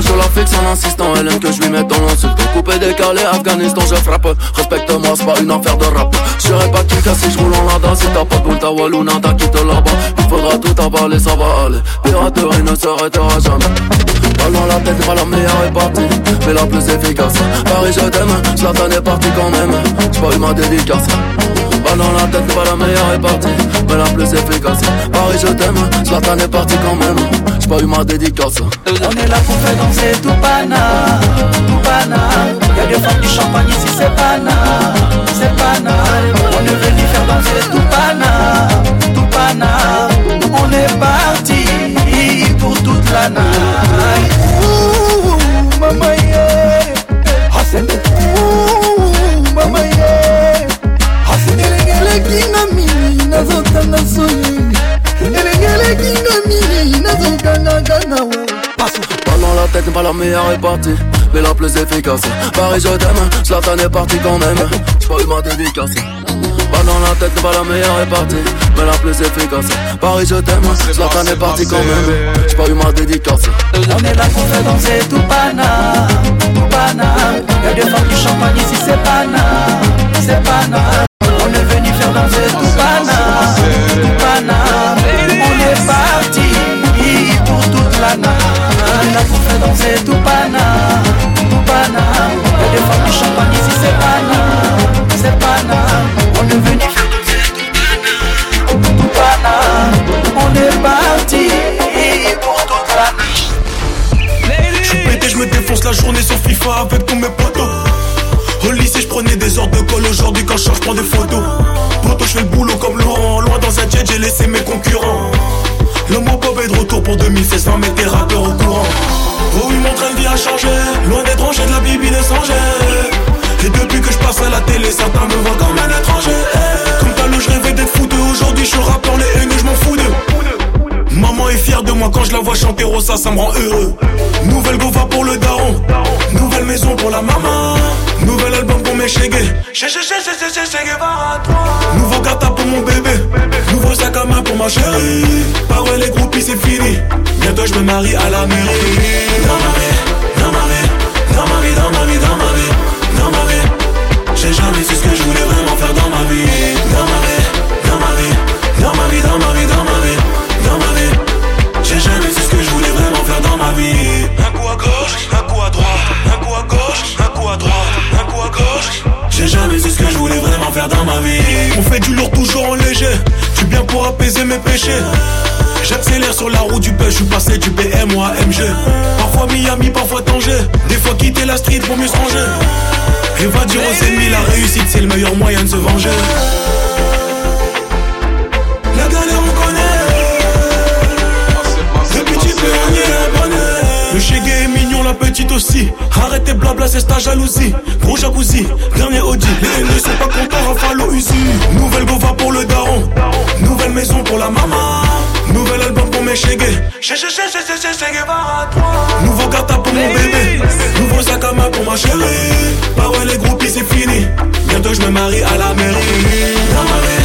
je la fixe en insistant. Elle aime que je lui mette dans l'insulte. Coupé, décalé, Afghanistan, je frappe. Respecte-moi, c'est pas une affaire de rap. J'serai pas qui si je roule en lada. Si t'as pas de boule, ta wallouna, t'as quitté là-bas. Il faudra tout avaler, ça va aller. Piraterie ne s'arrêtera jamais. Balle dans la tête, pas la meilleure est partie, mais la plus efficace. Paris, je t'aime, Zlatan est parti quand même. J'pas pas eu ma dédicace. Balle dans la tête, pas la meilleure est partie, mais la plus efficace. Paris, je t'aime, Zlatan est parti quand même. J'pas pas eu ma dédicace. On est là pour faire danser tout pana, tout pana. Y'a des femmes du champagne ici, c'est pana, c'est pana. On est venu faire danser tout pana, tout pana. On est parti pour toute la night. Pas partie, mais la plus efficace. Paris, je t'aime, Zlatan est parti quand même. J'pas eu ma dédicace. Balle dans la tête, pas la meilleure est partie, mais la plus efficace. Paris, je t'aime, Zlatan est parti quand même. J'pas eu ma dédicace. On est là pour faire danser tout pana, tout pana. Y'a des femmes du champagne ici, c'est pana, c'est pana. On est venu faire danser tout pana, tout pana. On est parti pour toute la night. On est là pour faire danser tout journée sur FIFA avec tous mes potos. Au lycée, je prenais des ordres de colle. Aujourd'hui, quand je sors, je prends des photos. Poto, je fais le boulot comme Laurent. Loin dans un jet, j'ai laissé mes concurrents. L'homme au pop est de retour pour 2016, sans mettre tes rappeurs au courant. Oh oui, mon train de vie a changé. Loin d'être rangé de la bibi des Et depuis que je passe à la télé, certains me voient comme un étranger. Comme t'as le je rêvais d'être fouteux. Aujourd'hui, je suis rappeur, les haineux, je m'en fous d'eux. Maman est fière de moi quand je la vois chanter Rosa, ça me rend heureux. Nouvelle gova pour le daron, nouvelle maison pour la maman, nouvel album pour mes chégués. Nouveau gata pour mon bébé, nouveau sac à main pour ma chérie. Parole les groupies, c'est fini. Bientôt je me marie à la mairie. Dans ma vie, dans ma vie, dans ma vie, dans ma vie, dans ma vie, dans ma vie. J'ai jamais su ce que je voulais vraiment faire dans ma vie. Dans ma vie, dans ma vie, dans ma vie, dans ma vie, dans ma vie, Un coup à gauche, un coup à droite, un coup à gauche, un coup à droite, un coup à gauche. J'ai jamais su ce que je voulais vraiment faire dans ma vie. On fait du lourd toujours en léger. Tu bien pour apaiser mes péchés. J'accélère sur la route du pêche, je suis passé du BM à MG. Parfois Miami, parfois Tanger. Des fois quitter la street pour mieux se ranger. Et va dire aux ennemis, la réussite c'est le meilleur moyen de se venger. Petite aussi. Arrêtez blabla, c'est ta jalousie. Gros jacuzzi, dernier Audi. Les ne sont pas contents, Rafalo Uzi. Nouvelle gova pour le daron. Nouvelle maison pour la maman. Nouvel album pour mes chégués. Nouveau gata pour mon bébé. Nouveau sac à main pour ma chérie. Bah ouais, les groupies, c'est fini. Bientôt, je me marie à la mairie. Dans ma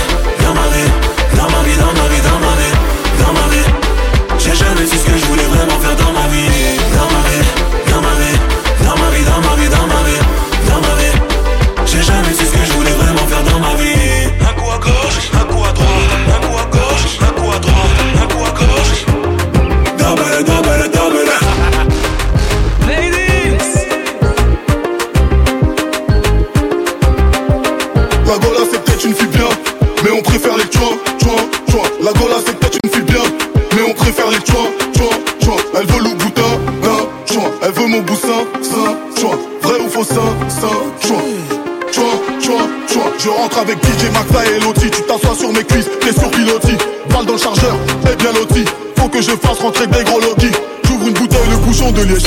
La Gola c'est peut-être une fille bien, mais on préfère les chouins, chouins, chouins. La Gola c'est peut-être une fille bien, mais on préfère les chouins, chouins, chouins. Elle veut le boutin, d'un chouin. Elle veut mon boussin, sain, chouin. Vrai ou faux, sain, sain, chouin. Chouin, chouin, chouin. Je rentre avec DJ Maxa et Loti. Tu t'assois sur mes cuisses, t'es sur pilotis. Balle dans le chargeur, et bien loti. Faut que je fasse rentrer des gros logis. J'ouvre une le bouchon de liège.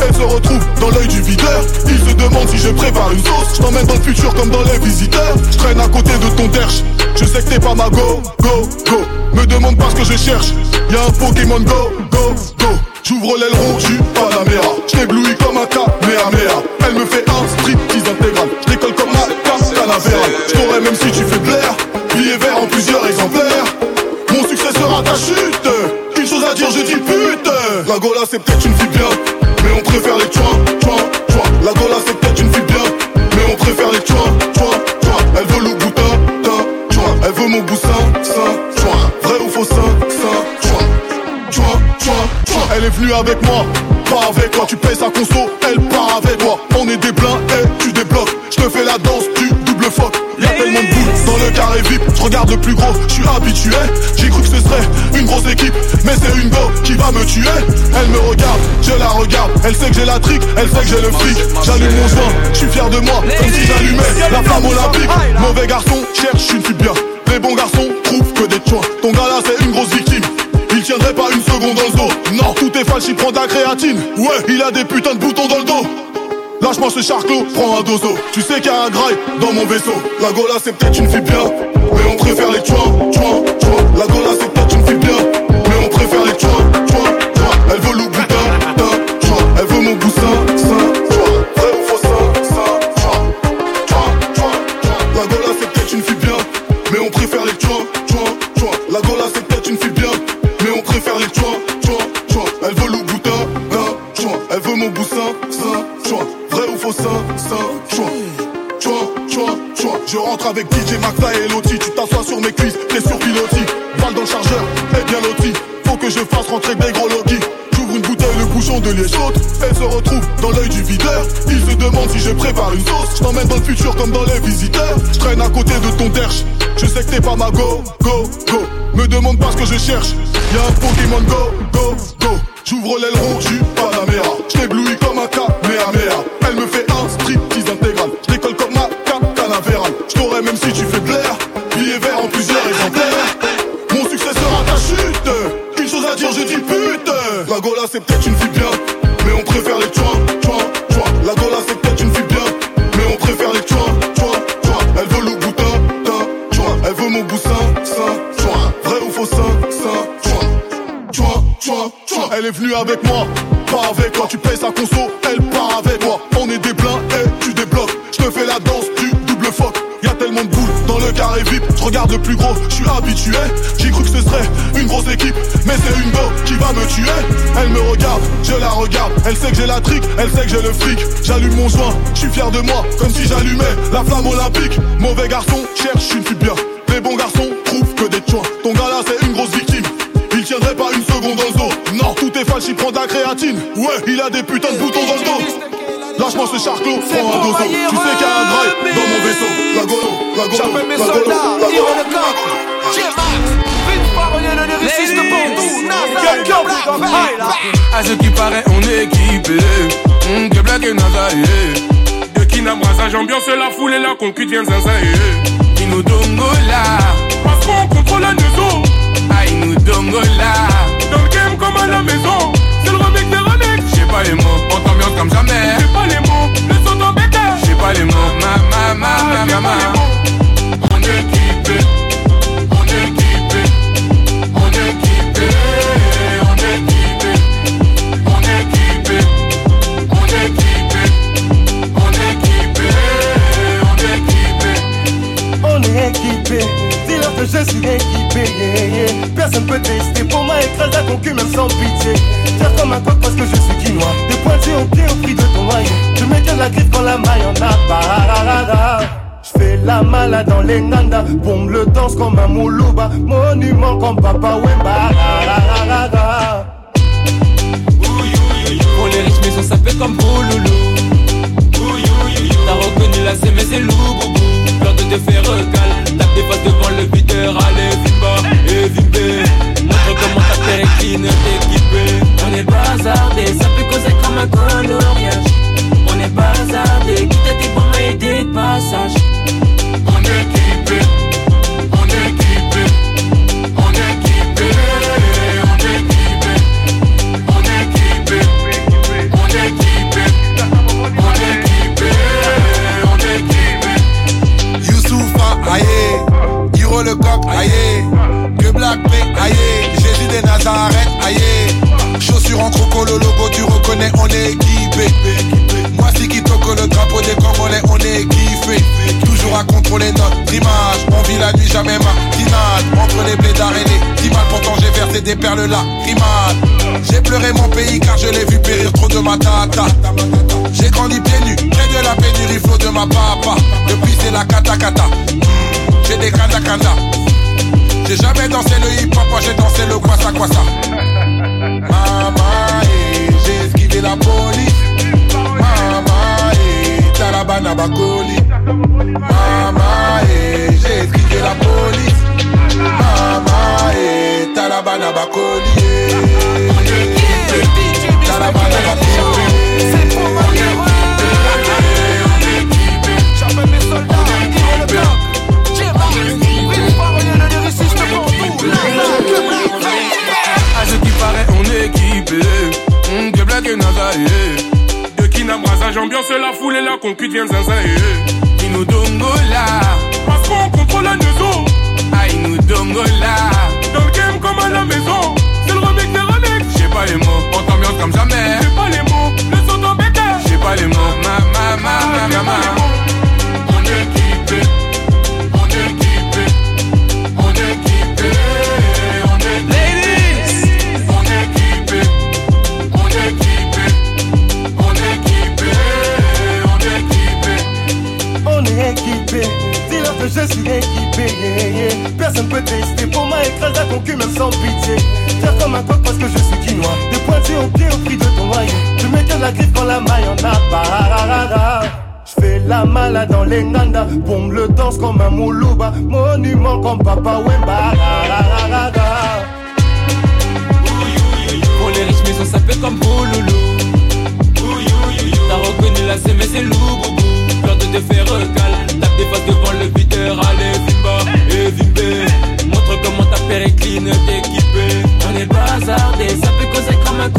Elle se retrouve dans l'œil du videur. Il se demande si je prépare une sauce. Je t'emmène dans le futur comme dans les visiteurs. Je traîne à côté de ton terre sais que t'es pas ma go, go, go. Me demande pas ce que je cherche. Y'a un Pokémon go, go, go. J'ouvre l'aileron, j'suis pas la mère. J't'éblouis comme un Kamehameha. Elle me fait un striptease intégral. J'décolle comme ma Canavera. J't'aurais même si tu fais blaire. Billet vert en plusieurs exemplaires. Mon succès sera ta chute. Je dis pute. La Gola, c'est peut-être une fille bien. Mais on préfère les chouins, chouins, chouins. La Gola, c'est peut-être une fille bien. Mais on préfère les chouins, chouins, chouins. Elle veut le boutin, tin. Elle veut mon boussin, sein, chouin. Vrai ou faux sein, sein, chouin. Chouin, chouin, chouin. Elle est venue avec moi, pas avec toi. Tu payes sa conso, elle part avec toi. On est des blincs et tu débloques. Je te fais la danse regarde le plus gros, je suis habitué. J'ai cru que ce serait une grosse équipe, mais c'est une go qui va me tuer. Elle me regarde, je la regarde. Elle sait que j'ai la trique, elle sait que j'ai le fric. J'allume mon joint, je suis fier de moi, comme si j'allumais la flamme olympique. Mauvais garçon, cherche une fille bien. Les bons garçons trouvent que des choix. Ton gars là, c'est une grosse victime. Il tiendrait pas une seconde dans le dos. Non, tout est falche, il prend de la créatine. Ouais, il a des putains de boutons dans le dos. Lâche-moi ce charclos, prends un dozo. Tu sais qu'il y a un graille dans mon vaisseau. La Gola, c'est peut-être une fille bien, préfère les chouins, chouins, chouins. La Gola, c'est peut-être une fille bien, mais on préfère les chouins, chouins, chouins. Elle veut le boutin, tin, chouin. Elle veut mon boussin, sein, chouin. Vrai ou faux sein, chouin. Chouin, chouin, chouin. La Gola, c'est peut-être une fille bien, mais on préfère les chouins, chouins, chouins. La Gola, c'est peut-être une fille bien, mais on préfère les chouins, chouins, chouins. Elle veut le boutin, tin, chouin. Elle veut mon boussin, Je rentre avec DJ Maxa et Loti. Tu t'assois sur mes cuisses, t'es sur pilotis. Balle dans le chargeur, et bien loti. Faut que je fasse rentrer des gros logis. J'ouvre une bouteille, le bouchon de liège saute. Elle se retrouve dans l'œil du videur. Il se demande si je prépare une sauce. Je t'emmène dans le futur comme dans les visiteurs. Je traîne à côté de ton derche. Je sais que t'es pas ma go, go, go. Me demande pas ce que je cherche. Y'a un Pokémon go, go, go. J'ouvre l'aileron, j'suis venue avec moi, pas avec toi. Tu payes sa conso, elle part avec moi. On est des blincs et tu débloques. Je te fais la danse du double fuck. Y'a tellement de boules dans le carré VIP. Je regarde le plus gros, je suis habitué. J'ai cru que ce serait une grosse équipe, mais c'est une go qui va me tuer. Elle me regarde, je la regarde. Elle sait que j'ai la trique, elle sait que j'ai le fric. J'allume mon joint, je suis fier de moi, comme si j'allumais la flamme olympique. Mauvais garçon, cherche une fille bien. Les bons garçons trouvent que des choix. Ton gars là, c'est une grosse victime. Il tiendrait pas une seconde dans le dos. Non, tout est falche, il prend de la créatine. Ouais, il a des putains de boutons dans le dos. Lâche-moi ce charclos, prends un dozo. Tu sais qu'il y a un graille dans mon vaisseau. La golo, la golo, J'appelle mes soldats, tire le coq. J-Max, vite parolier de lyriciste Bordeaux, NASA, Black, À ce qui paraît, on est équipé. Que blague et nazaïe. De Kinabrasa, ambiance la foule et la conquête vient zinzaïe. Inu Dongola. Parce qu'on contrôle la maison. Ah, Inu Dongola. À la maison. Personne peut tester pour moi écraser la concu même sans pitié. Faire comme un coq parce que je suis quinois. Des pointures au pied au prix de ton. Je me tiens la griffe quand la maille en a. Je fais la malade dans les nanda. Bombe le danse comme un moulouba. Monument comme Papa Wemba. On est riche mais on s'appelle comme Bouloulou T'as reconnu la des perles là, rimade. J'ai pleuré mon pays car je l'ai vu périr trop de ma tata. J'ai grandi pieds nus, près de la pénurie, flot de ma papa. Depuis c'est la kata kata. J'ai des kata kata. J'ai jamais dansé le hip hop, j'ai dansé le kwasa kwasa. Maman, eh, j'ai esquivé la police. Maman, eh, Talabana Bakoli. Maman, et nazaïe. De j'ambiance la foule et la concu devient zinzaïe. Inu Dongola. Parce qu'on contrôle la maison. Ah, Inu Dongola. Dans le game comme à la maison. Pas les mots. On t'ambiance comme jamais. J'ai pas les mots. Le son béquet. J'ai pas les mots. Ma, ma, ma, ma, ma, ma. la mala dans les nandas. Bombe le danse comme un moulouba, monument comme Papa Wemba. Pour les riches, mais on s'appelle comme Bouloulou. T'as reconnu la C, mais c'est loup, Peur de te faire recale. Tape des faces devant le videur, allez, vipa et vibé. Montre comment ta paire est clean, t'es équipé. On est bazardé, ça peut causer comme un